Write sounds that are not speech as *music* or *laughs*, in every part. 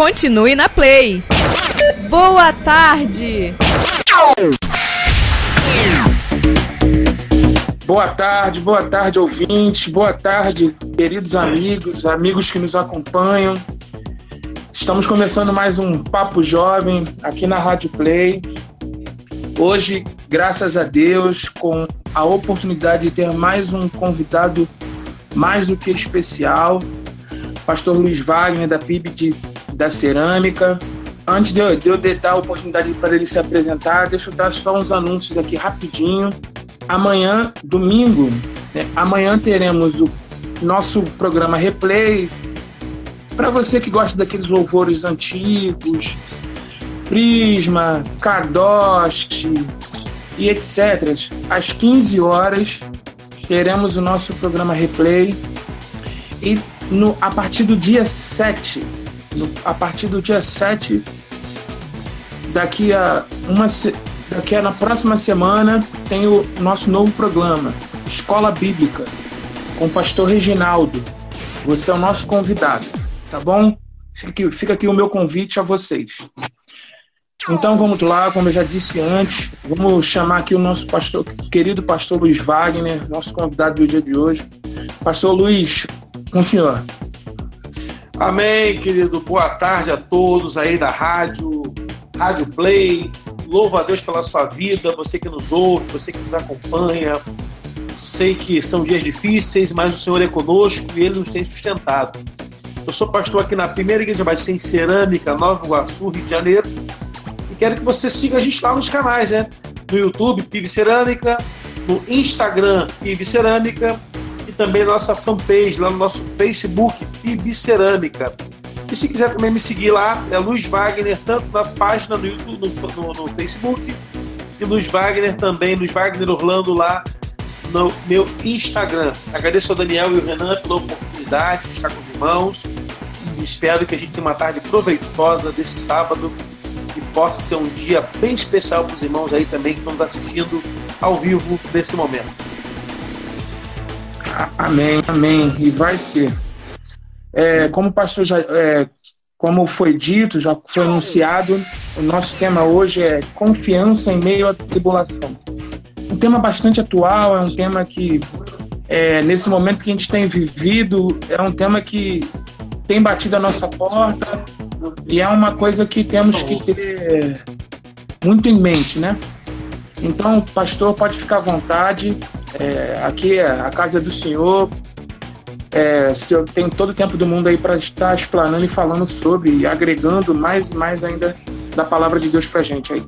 Continue na Play. Boa tarde. Boa tarde, boa tarde, ouvintes. Boa tarde, queridos amigos, amigos que nos acompanham. Estamos começando mais um Papo Jovem aqui na Rádio Play. Hoje, graças a Deus, com a oportunidade de ter mais um convidado mais do que especial, Pastor Luiz Wagner, da PIB de, da Cerâmica. Antes de eu, de eu dar a oportunidade para ele se apresentar, deixa eu dar só uns anúncios aqui rapidinho. Amanhã, domingo, né, amanhã teremos o nosso programa Replay. Para você que gosta daqueles louvores antigos, Prisma, Cardoche e etc. Às 15 horas teremos o nosso programa Replay. E no, a partir do dia 7, no, a partir do dia 7, daqui a uma daqui a na próxima semana tem o nosso novo programa, Escola Bíblica, com o pastor Reginaldo. Você é o nosso convidado, tá bom? Fica aqui, fica aqui o meu convite a vocês. Então vamos lá, como eu já disse antes, vamos chamar aqui o nosso pastor, querido pastor Luiz Wagner, nosso convidado do dia de hoje. Pastor Luiz, com o senhor. Amém, querido. Boa tarde a todos aí da rádio, Rádio Play. Louvo a Deus pela sua vida, você que nos ouve, você que nos acompanha. Sei que são dias difíceis, mas o Senhor é conosco e Ele nos tem sustentado. Eu sou pastor aqui na primeira igreja batista em Cerâmica, Nova Iguaçu, Rio de Janeiro quero que você siga a gente lá nos canais, né? No YouTube, PIB Cerâmica, no Instagram, PIB Cerâmica, e também nossa fanpage lá no nosso Facebook, PIB Cerâmica. E se quiser também me seguir lá, é Luiz Wagner, tanto na página no YouTube, no, no, no Facebook, e Luiz Wagner também, Luiz Wagner Orlando lá no meu Instagram. Agradeço ao Daniel e ao Renan pela oportunidade de estar com os irmãos. Espero que a gente tenha uma tarde proveitosa desse sábado que possa ser um dia bem especial para os irmãos aí também que estão assistindo ao vivo nesse momento. Amém, amém. E vai ser. É, como pastor já, é, como foi dito, já foi anunciado, o nosso tema hoje é confiança em meio à tribulação. Um tema bastante atual, é um tema que, é, nesse momento que a gente tem vivido, é um tema que tem batido a nossa porta, e é uma coisa que temos que ter muito em mente, né? Então, pastor, pode ficar à vontade. É, aqui é a casa do senhor. É, se eu tenho todo o tempo do mundo aí para estar explanando e falando sobre, e agregando mais e mais ainda da palavra de Deus para gente aí.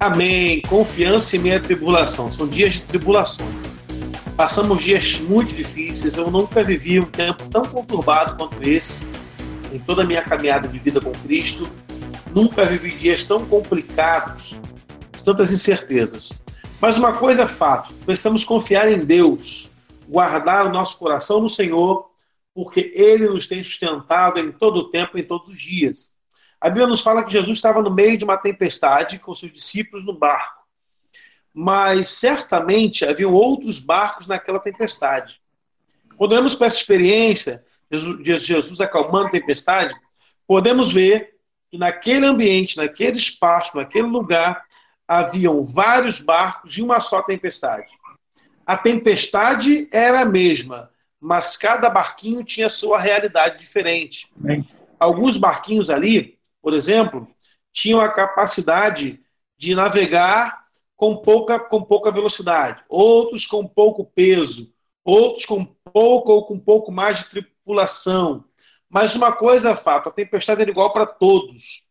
Amém. Confiança em meia tribulação. São dias de tribulações. Passamos dias muito difíceis. Eu nunca vivi um tempo tão conturbado quanto esse em toda a minha caminhada de vida com Cristo, nunca vivi dias tão complicados, tantas incertezas. Mas uma coisa é fato: precisamos confiar em Deus, guardar o nosso coração no Senhor, porque Ele nos tem sustentado em todo o tempo, em todos os dias. A Bíblia nos fala que Jesus estava no meio de uma tempestade com seus discípulos no barco. Mas certamente haviam outros barcos naquela tempestade. Quando olhamos para essa experiência, Jesus, Jesus acalmando a tempestade, podemos ver que naquele ambiente, naquele espaço, naquele lugar, haviam vários barcos e uma só tempestade. A tempestade era a mesma, mas cada barquinho tinha sua realidade diferente. Alguns barquinhos ali, por exemplo, tinham a capacidade de navegar com pouca, com pouca velocidade, outros com pouco peso, outros com pouco ou com pouco mais de tripulação. Mas uma coisa é fato, a tempestade era igual para todos,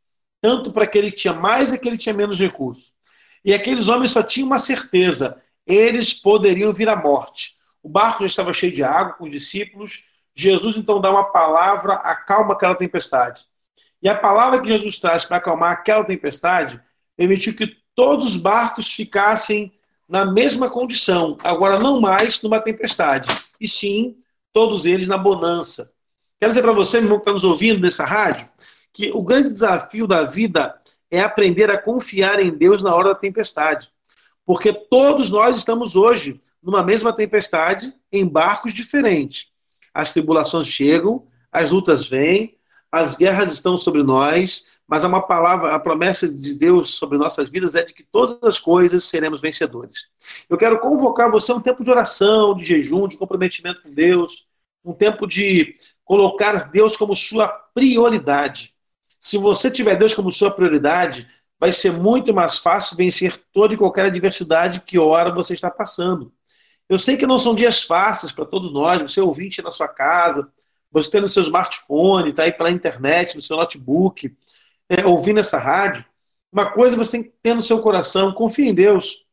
tanto para aquele que tinha mais e aquele que tinha menos recursos. E aqueles homens só tinham uma certeza, eles poderiam vir à morte. O barco já estava cheio de água com os discípulos. Jesus então dá uma palavra, acalma aquela tempestade. E a palavra que Jesus traz para acalmar aquela tempestade permitiu que todos os barcos ficassem na mesma condição, agora não mais numa tempestade, e sim todos eles na bonança. Quero dizer para você, meu irmão que está nos ouvindo nessa rádio, que o grande desafio da vida é aprender a confiar em Deus na hora da tempestade. Porque todos nós estamos hoje numa mesma tempestade, em barcos diferentes. As tribulações chegam, as lutas vêm, as guerras estão sobre nós, mas há uma palavra, a promessa de Deus sobre nossas vidas é de que todas as coisas seremos vencedores. Eu quero convocar você a um tempo de oração, de jejum, de comprometimento com Deus, um tempo de colocar Deus como sua prioridade. Se você tiver Deus como sua prioridade, vai ser muito mais fácil vencer toda e qualquer adversidade que ora você está passando. Eu sei que não são dias fáceis para todos nós, você ouvinte na sua casa, você tendo seu smartphone, está aí pela internet, no seu notebook, é, ouvindo essa rádio. Uma coisa você tem que ter no seu coração, confie em Deus.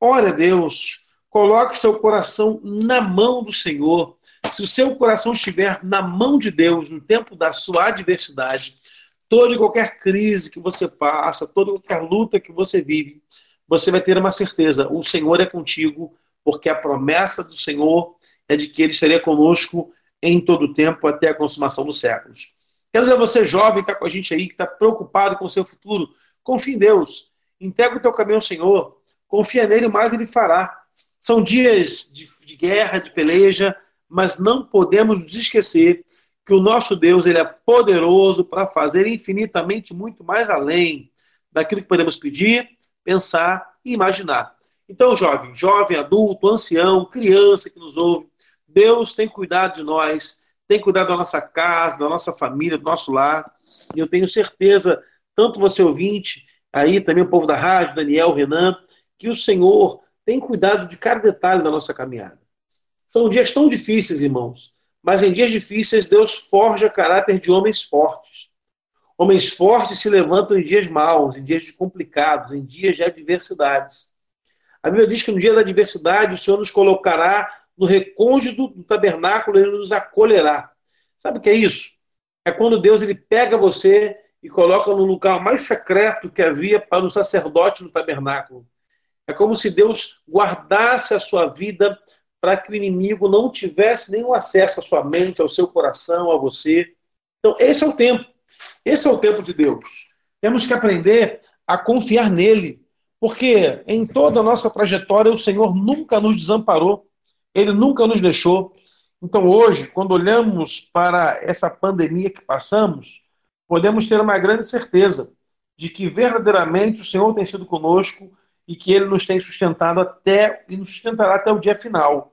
Ore a Deus, coloque seu coração na mão do Senhor. Se o seu coração estiver na mão de Deus no tempo da sua adversidade, toda e qualquer crise que você passa, toda e qualquer luta que você vive, você vai ter uma certeza: o Senhor é contigo, porque a promessa do Senhor é de que Ele estaria conosco em todo o tempo até a consumação dos séculos. Quero dizer, você jovem está com a gente aí, que está preocupado com o seu futuro, confie em Deus, entrega o teu caminho ao Senhor, confia nele, mais Ele fará. São dias de, de guerra, de peleja, mas não podemos nos esquecer que o nosso Deus ele é poderoso para fazer infinitamente muito mais além daquilo que podemos pedir, pensar e imaginar. Então, jovem, jovem, adulto, ancião, criança que nos ouve, Deus tem cuidado de nós, tem cuidado da nossa casa, da nossa família, do nosso lar. E eu tenho certeza, tanto você ouvinte, aí também o povo da rádio, Daniel, Renan, que o Senhor tem cuidado de cada detalhe da nossa caminhada. São dias tão difíceis, irmãos, mas em dias difíceis Deus forja caráter de homens fortes. Homens fortes se levantam em dias maus, em dias complicados, em dias de adversidades. A Bíblia diz que no dia da adversidade o Senhor nos colocará no recôndito do tabernáculo, ele nos acolherá. Sabe o que é isso? É quando Deus ele pega você e coloca no lugar mais secreto que havia para o sacerdote no tabernáculo. É como se Deus guardasse a sua vida para que o inimigo não tivesse nenhum acesso à sua mente, ao seu coração, a você. Então, esse é o tempo. Esse é o tempo de Deus. Temos que aprender a confiar nele, porque em toda a nossa trajetória o Senhor nunca nos desamparou. Ele nunca nos deixou. Então, hoje, quando olhamos para essa pandemia que passamos, podemos ter uma grande certeza de que verdadeiramente o Senhor tem sido conosco e que Ele nos tem sustentado até e nos sustentará até o dia final.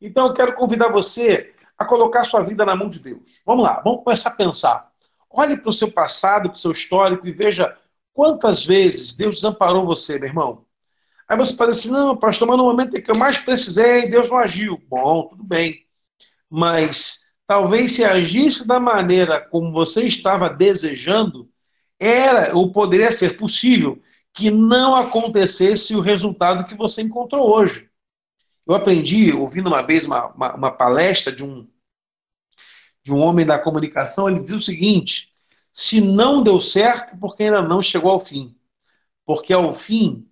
Então, eu quero convidar você a colocar sua vida na mão de Deus. Vamos lá, vamos começar a pensar. Olhe para o seu passado, para o seu histórico e veja quantas vezes Deus desamparou você, meu irmão. Aí você fala assim, não, pastor, mas no momento em que eu mais precisei, Deus não agiu. Bom, tudo bem. Mas talvez se agisse da maneira como você estava desejando, era ou poderia ser possível que não acontecesse o resultado que você encontrou hoje. Eu aprendi, ouvindo uma vez uma, uma, uma palestra de um, de um homem da comunicação, ele diz o seguinte: se não deu certo, porque ainda não chegou ao fim. Porque ao fim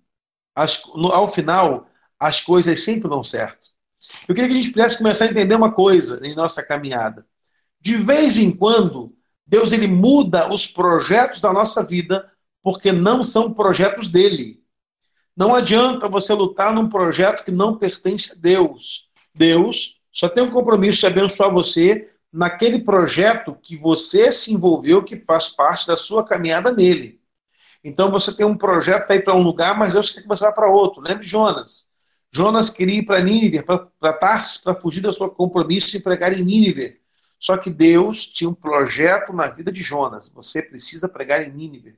as, no, ao final, as coisas sempre dão certo. Eu queria que a gente pudesse começar a entender uma coisa em nossa caminhada. De vez em quando, Deus ele muda os projetos da nossa vida porque não são projetos dele. Não adianta você lutar num projeto que não pertence a Deus. Deus só tem um compromisso de abençoar você naquele projeto que você se envolveu, que faz parte da sua caminhada nele. Então você tem um projeto para ir para um lugar, mas Deus quer que você vá para outro. Lembre Jonas. Jonas queria ir para Nínive, para Tarsis, para fugir da sua compromisso e pregar em Nínive. Só que Deus tinha um projeto na vida de Jonas. Você precisa pregar em Nínive.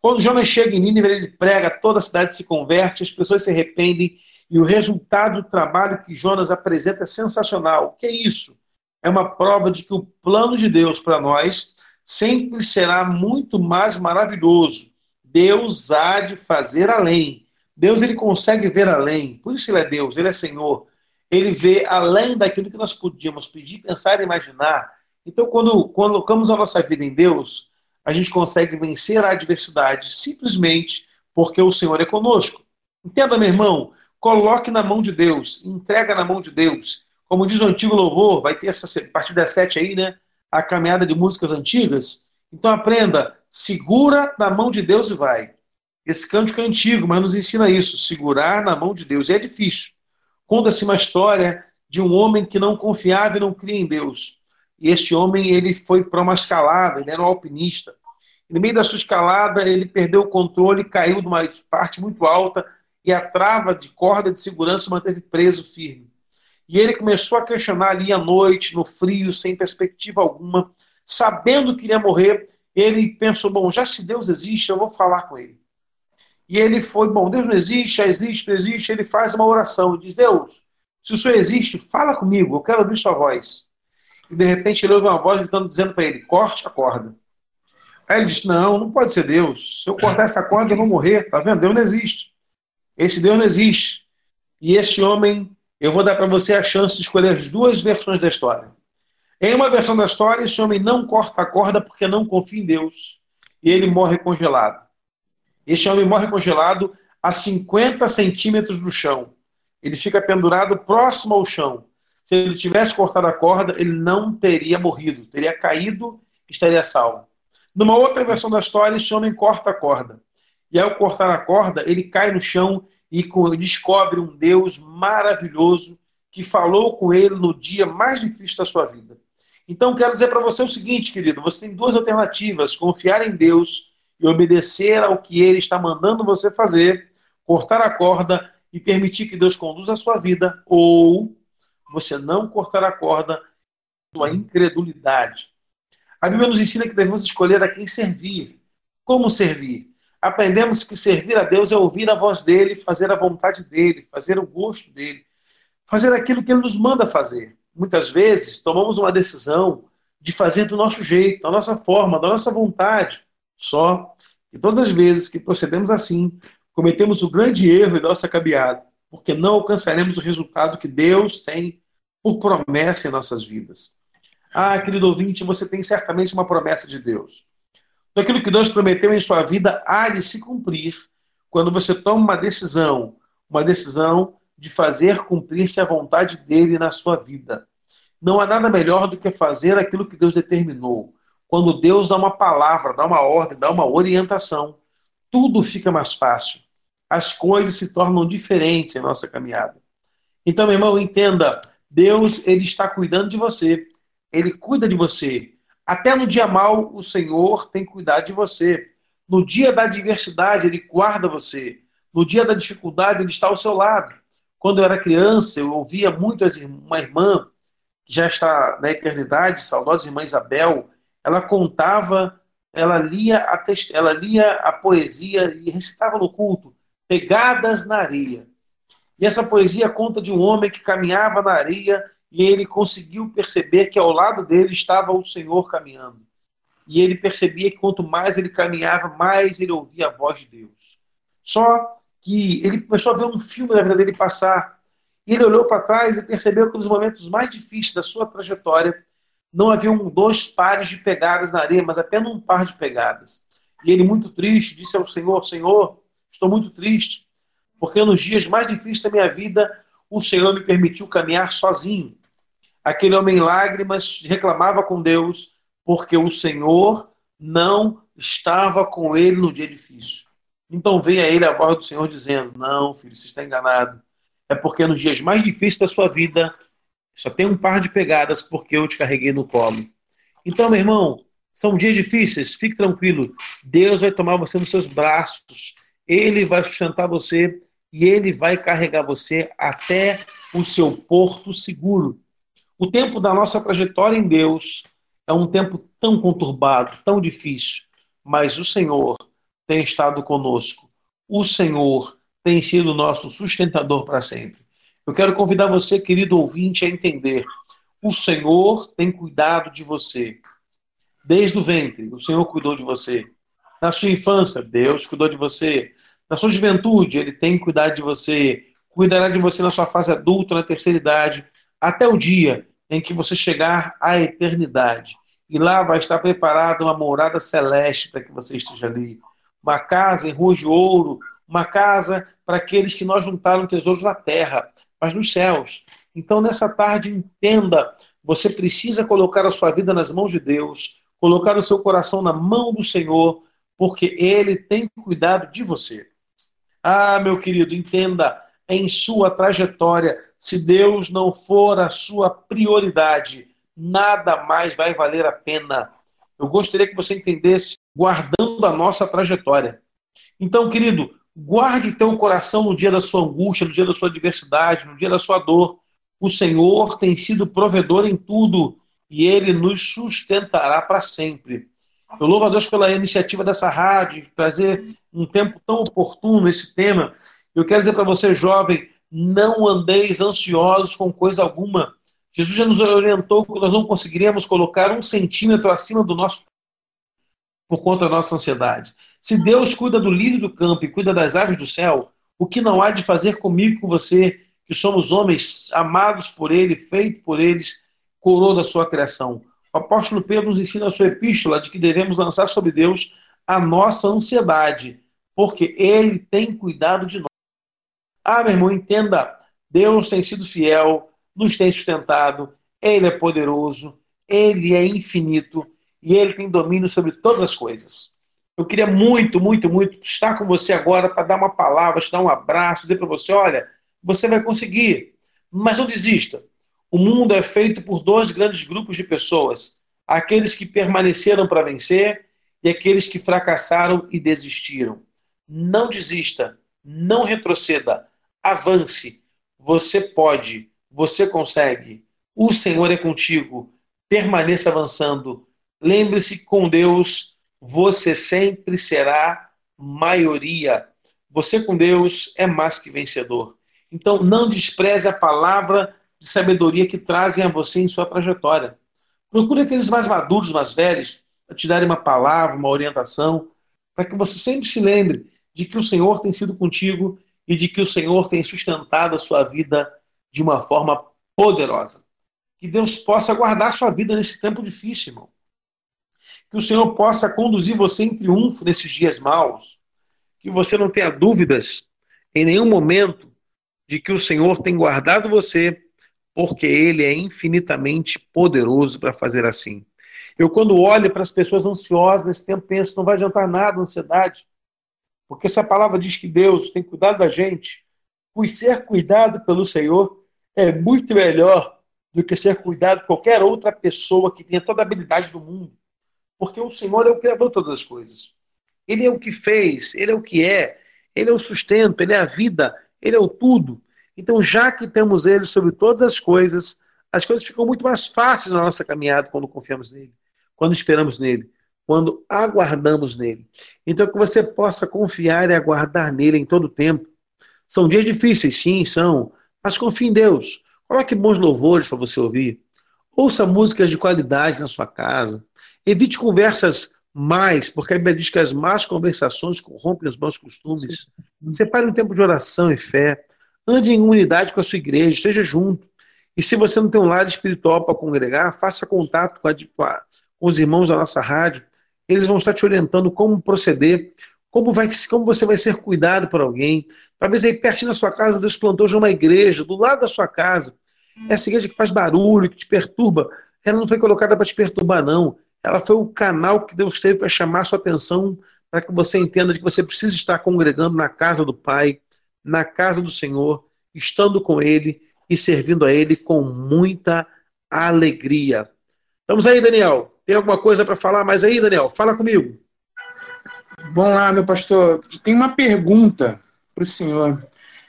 Quando Jonas chega em Nínive, ele prega, toda a cidade se converte, as pessoas se arrependem e o resultado do trabalho que Jonas apresenta é sensacional. O que é isso? É uma prova de que o plano de Deus para nós sempre será muito mais maravilhoso Deus há de fazer além. Deus ele consegue ver além. Por isso ele é Deus, ele é Senhor. Ele vê além daquilo que nós podíamos pedir, pensar e imaginar. Então, quando colocamos a nossa vida em Deus, a gente consegue vencer a adversidade simplesmente porque o Senhor é conosco. Entenda, meu irmão, coloque na mão de Deus, entrega na mão de Deus. Como diz o antigo louvor, vai ter essa a partir das sete aí, né? A caminhada de músicas antigas. Então aprenda, segura na mão de Deus e vai. Esse cântico é antigo, mas nos ensina isso, segurar na mão de Deus. E é difícil. Conta-se uma história de um homem que não confiava e não cria em Deus. E este homem ele foi para uma escalada, ele era um alpinista. No meio da sua escalada, ele perdeu o controle, caiu de uma parte muito alta e a trava de corda de segurança manteve preso firme. E ele começou a questionar ali à noite, no frio, sem perspectiva alguma, sabendo que iria morrer. Ele pensou: bom, já se Deus existe, eu vou falar com ele. E ele foi: bom, Deus não existe, existe, não existe. Ele faz uma oração e diz: Deus, se o Senhor existe, fala comigo, eu quero ouvir sua voz. E de repente ele ouve uma voz gritando, dizendo para ele: corte a corda. Aí ele diz: não, não pode ser Deus. Se eu cortar essa corda, eu vou morrer. Tá vendo? Deus não existe. Esse Deus não existe. E esse homem, eu vou dar para você a chance de escolher as duas versões da história. Em uma versão da história, esse homem não corta a corda porque não confia em Deus. E ele morre congelado. Esse homem morre congelado a 50 centímetros do chão. Ele fica pendurado próximo ao chão. Se ele tivesse cortado a corda, ele não teria morrido, teria caído estaria salvo. Numa outra versão da história, esse homem corta a corda. E ao cortar a corda, ele cai no chão e descobre um Deus maravilhoso que falou com ele no dia mais difícil da sua vida. Então, quero dizer para você o seguinte, querido: você tem duas alternativas: confiar em Deus e obedecer ao que ele está mandando você fazer, cortar a corda e permitir que Deus conduza a sua vida, ou você não cortar a corda, sua incredulidade. A Bíblia nos ensina que devemos escolher a quem servir. Como servir? aprendemos que servir a Deus é ouvir a voz dele, fazer a vontade dele, fazer o gosto dele, fazer aquilo que ele nos manda fazer. Muitas vezes tomamos uma decisão de fazer do nosso jeito, da nossa forma, da nossa vontade. Só que todas as vezes que procedemos assim, cometemos o grande erro da nossa caminhada, porque não alcançaremos o resultado que Deus tem por promessa em nossas vidas. Ah, querido ouvinte, você tem certamente uma promessa de Deus. Aquilo que Deus prometeu em sua vida há de se cumprir quando você toma uma decisão, uma decisão de fazer cumprir-se a vontade dele na sua vida. Não há nada melhor do que fazer aquilo que Deus determinou. Quando Deus dá uma palavra, dá uma ordem, dá uma orientação, tudo fica mais fácil. As coisas se tornam diferentes em nossa caminhada. Então, meu irmão, entenda, Deus ele está cuidando de você. Ele cuida de você. Até no dia mal, o Senhor tem cuidado de você. No dia da adversidade, Ele guarda você. No dia da dificuldade, Ele está ao seu lado. Quando eu era criança, eu ouvia muito uma irmã, que já está na eternidade, saudosa irmã Isabel, ela contava, ela lia a, ela lia a poesia e recitava no culto, Pegadas na Areia. E essa poesia conta de um homem que caminhava na areia e ele conseguiu perceber que ao lado dele estava o Senhor caminhando. E ele percebia que quanto mais ele caminhava, mais ele ouvia a voz de Deus. Só que ele começou a ver um filme da vida dele passar. E ele olhou para trás e percebeu que nos momentos mais difíceis da sua trajetória, não haviam dois pares de pegadas na areia, mas apenas um par de pegadas. E ele, muito triste, disse ao Senhor: Senhor, estou muito triste, porque nos dias mais difíceis da minha vida, o Senhor me permitiu caminhar sozinho. Aquele homem em lágrimas reclamava com Deus porque o Senhor não estava com ele no dia difícil. Então veio a ele a voz do Senhor dizendo: Não, filho, você está enganado. É porque nos dias mais difíceis da sua vida só tem um par de pegadas porque eu te carreguei no colo. Então, meu irmão, são dias difíceis, fique tranquilo. Deus vai tomar você nos seus braços, Ele vai sustentar você e Ele vai carregar você até o seu porto seguro. O tempo da nossa trajetória em Deus é um tempo tão conturbado, tão difícil, mas o Senhor tem estado conosco. O Senhor tem sido nosso sustentador para sempre. Eu quero convidar você, querido ouvinte, a entender: o Senhor tem cuidado de você. Desde o ventre, o Senhor cuidou de você. Na sua infância, Deus cuidou de você. Na sua juventude, Ele tem cuidado de você. Cuidará de você na sua fase adulta, na terceira idade, até o dia em que você chegar à eternidade. E lá vai estar preparada uma morada celeste para que você esteja ali. Uma casa em ruas de ouro, uma casa para aqueles que nós juntaram tesouros na terra, mas nos céus. Então, nessa tarde, entenda: você precisa colocar a sua vida nas mãos de Deus, colocar o seu coração na mão do Senhor, porque Ele tem cuidado de você. Ah, meu querido, entenda: em sua trajetória, se Deus não for a sua prioridade, nada mais vai valer a pena. Eu gostaria que você entendesse, guardando a nossa trajetória. Então, querido, guarde teu coração no dia da sua angústia, no dia da sua adversidade, no dia da sua dor. O Senhor tem sido provedor em tudo e ele nos sustentará para sempre. Eu louvo a Deus pela iniciativa dessa rádio, de trazer um tempo tão oportuno esse tema. Eu quero dizer para você, jovem, não andeis ansiosos com coisa alguma. Jesus já nos orientou que nós não conseguiríamos colocar um centímetro acima do nosso por conta da nossa ansiedade. Se Deus cuida do lírio do campo e cuida das aves do céu, o que não há de fazer comigo e com você, que somos homens amados por Ele, feitos por eles, coroa da sua criação? O apóstolo Pedro nos ensina a sua epístola de que devemos lançar sobre Deus a nossa ansiedade, porque Ele tem cuidado de nós. Ah, meu irmão, entenda, Deus tem sido fiel, nos tem sustentado, Ele é poderoso, Ele é infinito e Ele tem domínio sobre todas as coisas. Eu queria muito, muito, muito estar com você agora para dar uma palavra, te dar um abraço, dizer para você: olha, você vai conseguir, mas não desista. O mundo é feito por dois grandes grupos de pessoas: aqueles que permaneceram para vencer e aqueles que fracassaram e desistiram. Não desista, não retroceda, avance. Você pode, você consegue. O Senhor é contigo. Permaneça avançando. Lembre-se, com Deus, você sempre será maioria. Você com Deus é mais que vencedor. Então, não despreze a palavra de sabedoria que trazem a você em sua trajetória. Procure aqueles mais maduros, mais velhos, para te darem uma palavra, uma orientação, para que você sempre se lembre de que o Senhor tem sido contigo e de que o Senhor tem sustentado a sua vida de uma forma poderosa. Que Deus possa guardar a sua vida nesse tempo difícil, irmão. Que o Senhor possa conduzir você em triunfo nesses dias maus. Que você não tenha dúvidas em nenhum momento de que o Senhor tem guardado você, porque Ele é infinitamente poderoso para fazer assim. Eu, quando olho para as pessoas ansiosas nesse tempo, penso: não vai adiantar nada a ansiedade. Porque essa palavra diz que Deus tem cuidado da gente, pois ser cuidado pelo Senhor é muito melhor do que ser cuidado qualquer outra pessoa que tenha toda a habilidade do mundo. Porque o Senhor é o Criador de todas as coisas. Ele é o que fez, ele é o que é, ele é o sustento, ele é a vida, ele é o tudo. Então, já que temos ele sobre todas as coisas, as coisas ficam muito mais fáceis na nossa caminhada quando confiamos nele, quando esperamos nele quando aguardamos nele. Então, que você possa confiar e aguardar nele em todo o tempo. São dias difíceis, sim, são, mas confie em Deus. Coloque bons louvores para você ouvir. Ouça músicas de qualidade na sua casa. Evite conversas mais, porque a Bíblia diz que as más conversações corrompem os bons costumes. Separe um tempo de oração e fé. Ande em unidade com a sua igreja, esteja junto. E se você não tem um lado espiritual para congregar, faça contato com, a, com os irmãos da nossa rádio eles vão estar te orientando como proceder, como, vai, como você vai ser cuidado por alguém. Talvez aí pertinho da sua casa, Deus plantou já uma igreja, do lado da sua casa. Essa igreja que faz barulho, que te perturba, ela não foi colocada para te perturbar, não. Ela foi o canal que Deus teve para chamar a sua atenção, para que você entenda que você precisa estar congregando na casa do Pai, na casa do Senhor, estando com Ele e servindo a Ele com muita alegria. Estamos aí, Daniel. Tem alguma coisa para falar mais aí, Daniel? Fala comigo. Vamos lá, meu pastor. Tem uma pergunta para o senhor.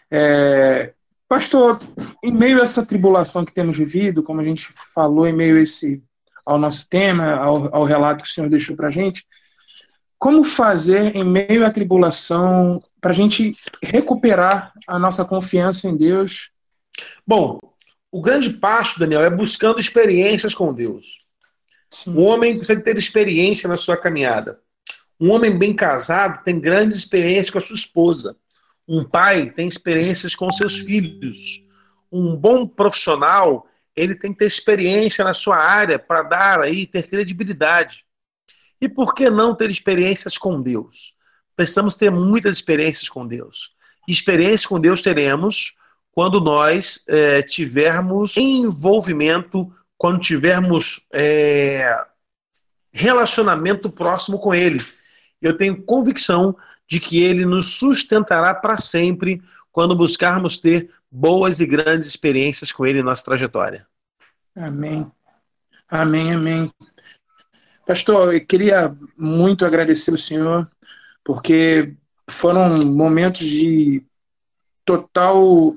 É, pastor, em meio a essa tribulação que temos vivido, como a gente falou, em meio esse, ao nosso tema, ao, ao relato que o senhor deixou para a gente, como fazer em meio à tribulação para a gente recuperar a nossa confiança em Deus? Bom, o grande passo, Daniel, é buscando experiências com Deus. Sim. O homem precisa ter experiência na sua caminhada. Um homem bem casado tem grandes experiências com a sua esposa. Um pai tem experiências com seus filhos. Um bom profissional, ele tem que ter experiência na sua área para dar aí, ter credibilidade. E por que não ter experiências com Deus? Precisamos ter muitas experiências com Deus. Experiências com Deus teremos quando nós é, tivermos envolvimento quando tivermos é, relacionamento próximo com Ele. Eu tenho convicção de que Ele nos sustentará para sempre quando buscarmos ter boas e grandes experiências com Ele em nossa trajetória. Amém. Amém, amém. Pastor, eu queria muito agradecer o senhor, porque foram momentos de total.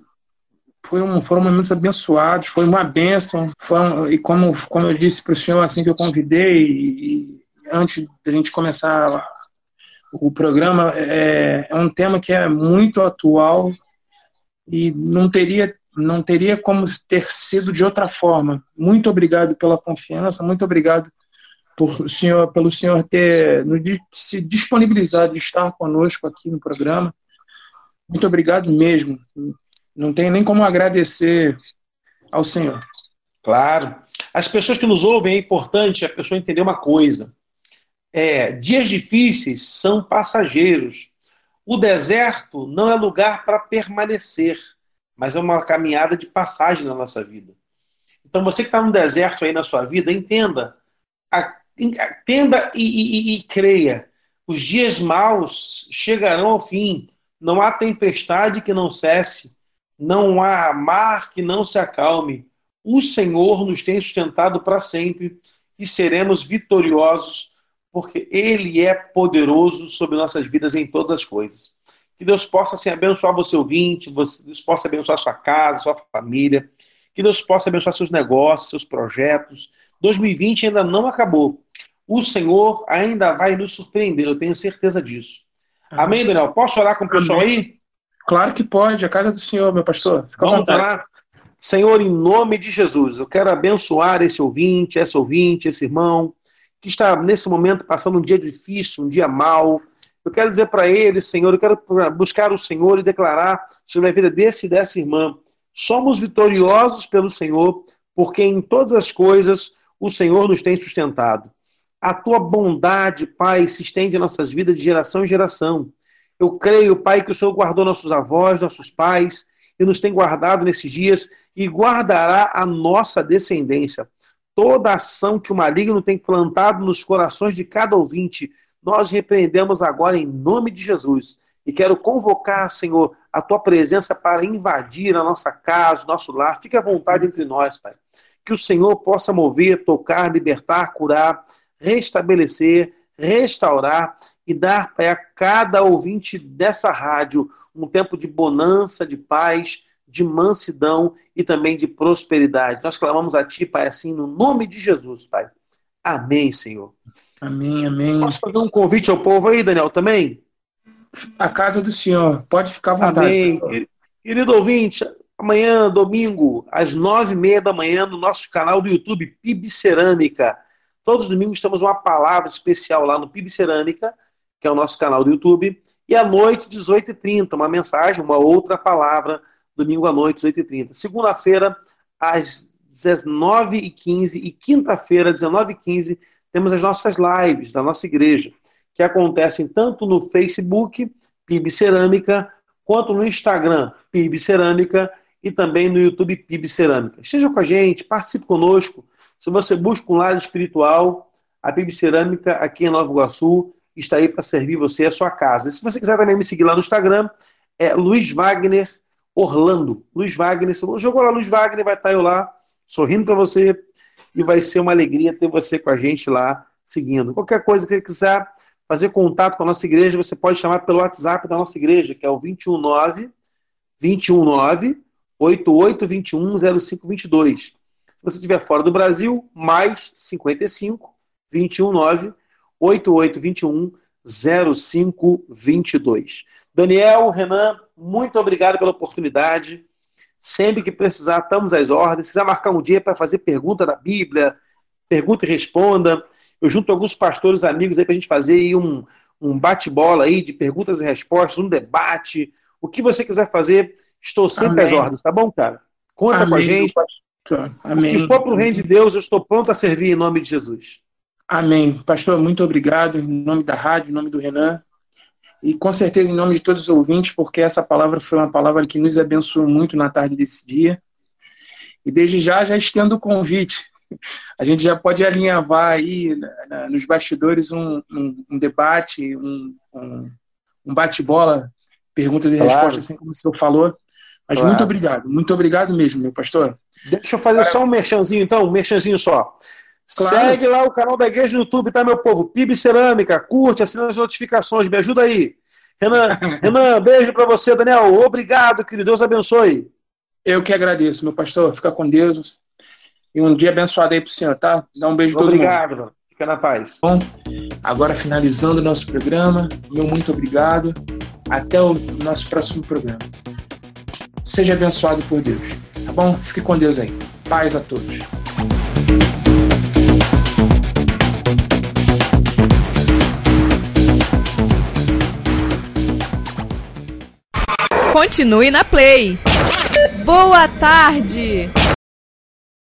Foram, foram momentos abençoados, foi uma bênção. Foram, e como, como eu disse para o senhor assim que eu convidei, e, antes da gente começar o programa, é, é um tema que é muito atual e não teria não teria como ter sido de outra forma. Muito obrigado pela confiança, muito obrigado por senhor, pelo senhor ter se disponibilizado de estar conosco aqui no programa. Muito obrigado mesmo. Não tem nem como agradecer ao senhor. Claro. As pessoas que nos ouvem é importante a pessoa entender uma coisa. É, dias difíceis são passageiros. O deserto não é lugar para permanecer, mas é uma caminhada de passagem na nossa vida. Então, você que está no deserto aí na sua vida, entenda, entenda e, e, e, creia. Os dias maus chegarão ao fim. Não há tempestade que não cesse, não há mar que não se acalme. O Senhor nos tem sustentado para sempre e seremos vitoriosos, porque Ele é poderoso sobre nossas vidas em todas as coisas. Que Deus possa assim, abençoar você ouvinte, você, Deus possa abençoar sua casa, sua família, que Deus possa abençoar seus negócios, seus projetos. 2020 ainda não acabou o Senhor ainda vai nos surpreender, eu tenho certeza disso. Amém, Amém Daniel? Posso orar com o pessoal Amém. aí? Claro que pode, a casa do Senhor, meu pastor. Fica Vamos orar. Senhor, em nome de Jesus, eu quero abençoar esse ouvinte, essa ouvinte, esse irmão, que está nesse momento passando um dia difícil, um dia mau. Eu quero dizer para ele, Senhor, eu quero buscar o Senhor e declarar sobre a vida desse e dessa irmã. Somos vitoriosos pelo Senhor, porque em todas as coisas o Senhor nos tem sustentado. A tua bondade, Pai, se estende em nossas vidas de geração em geração. Eu creio, Pai, que o Senhor guardou nossos avós, nossos pais, e nos tem guardado nesses dias e guardará a nossa descendência. Toda ação que o maligno tem plantado nos corações de cada ouvinte, nós repreendemos agora em nome de Jesus. E quero convocar, Senhor, a tua presença para invadir a nossa casa, nosso lar. Fique à vontade entre nós, Pai. Que o Senhor possa mover, tocar, libertar, curar restabelecer, restaurar e dar para cada ouvinte dessa rádio um tempo de bonança, de paz, de mansidão e também de prosperidade. Nós clamamos a Ti, Pai, assim, no nome de Jesus, Pai. Amém, Senhor. Amém, amém. Posso fazer um convite ao povo aí, Daniel, também? A casa do Senhor. Pode ficar à vontade. Amém. Querido ouvinte, amanhã, domingo, às nove e meia da manhã, no nosso canal do YouTube, PIB Cerâmica. Todos os domingos temos uma palavra especial lá no PIB Cerâmica, que é o nosso canal do YouTube. E à noite, 18h30, uma mensagem, uma outra palavra, domingo à noite, 18h30. Segunda-feira, às 19h15 e quinta-feira, 19h15, temos as nossas lives da nossa igreja, que acontecem tanto no Facebook, PIB Cerâmica, quanto no Instagram, PIB Cerâmica, e também no YouTube PIB Cerâmica. Esteja com a gente, participe conosco. Se você busca um lado espiritual, a PIB Cerâmica aqui em Nova Iguaçu está aí para servir você e a sua casa. E se você quiser também me seguir lá no Instagram, é Luiz Wagner Orlando. Luiz Wagner, você jogou lá Luiz Wagner, vai estar eu lá sorrindo para você e vai ser uma alegria ter você com a gente lá seguindo. Qualquer coisa que você quiser fazer contato com a nossa igreja, você pode chamar pelo WhatsApp da nossa igreja, que é o 219 219 8821 0522. Se você estiver fora do Brasil, mais 55 219 8821 0522. Daniel, Renan, muito obrigado pela oportunidade. Sempre que precisar, estamos às ordens. Se quiser marcar um dia para fazer pergunta da Bíblia, pergunta e responda. Eu junto alguns pastores amigos aí para a gente fazer um, um bate-bola aí de perguntas e respostas, um debate. O que você quiser fazer, estou sempre Amém. às ordens, tá bom, cara? Conta Amém. com a gente. Amém. Se for para o reino de Deus, eu estou pronto a servir em nome de Jesus. Amém. Pastor, muito obrigado em nome da rádio, em nome do Renan. E com certeza em nome de todos os ouvintes, porque essa palavra foi uma palavra que nos abençoou muito na tarde desse dia. E desde já, já estendo o convite. A gente já pode alinhavar aí nos bastidores um, um, um debate, um, um bate-bola, perguntas e claro. respostas, assim como o senhor falou. Mas claro. muito obrigado, muito obrigado mesmo, meu pastor. Deixa eu fazer só um merchanzinho, então, um merchanzinho só. Claro. Segue lá o canal da igreja no YouTube, tá, meu povo? PIB Cerâmica, curte, assina as notificações, me ajuda aí. Renan, *laughs* Renan beijo para você, Daniel. Obrigado, querido. Deus abençoe. Eu que agradeço, meu pastor. Fica com Deus. E um dia abençoado aí pro senhor, tá? Dá um beijo Obrigado. todo mundo. Obrigado. Fica na paz. Bom, agora finalizando o nosso programa, meu muito obrigado. Até o nosso próximo programa. Seja abençoado por Deus, tá bom? Fique com Deus aí. Paz a todos. Continue na Play. Boa tarde!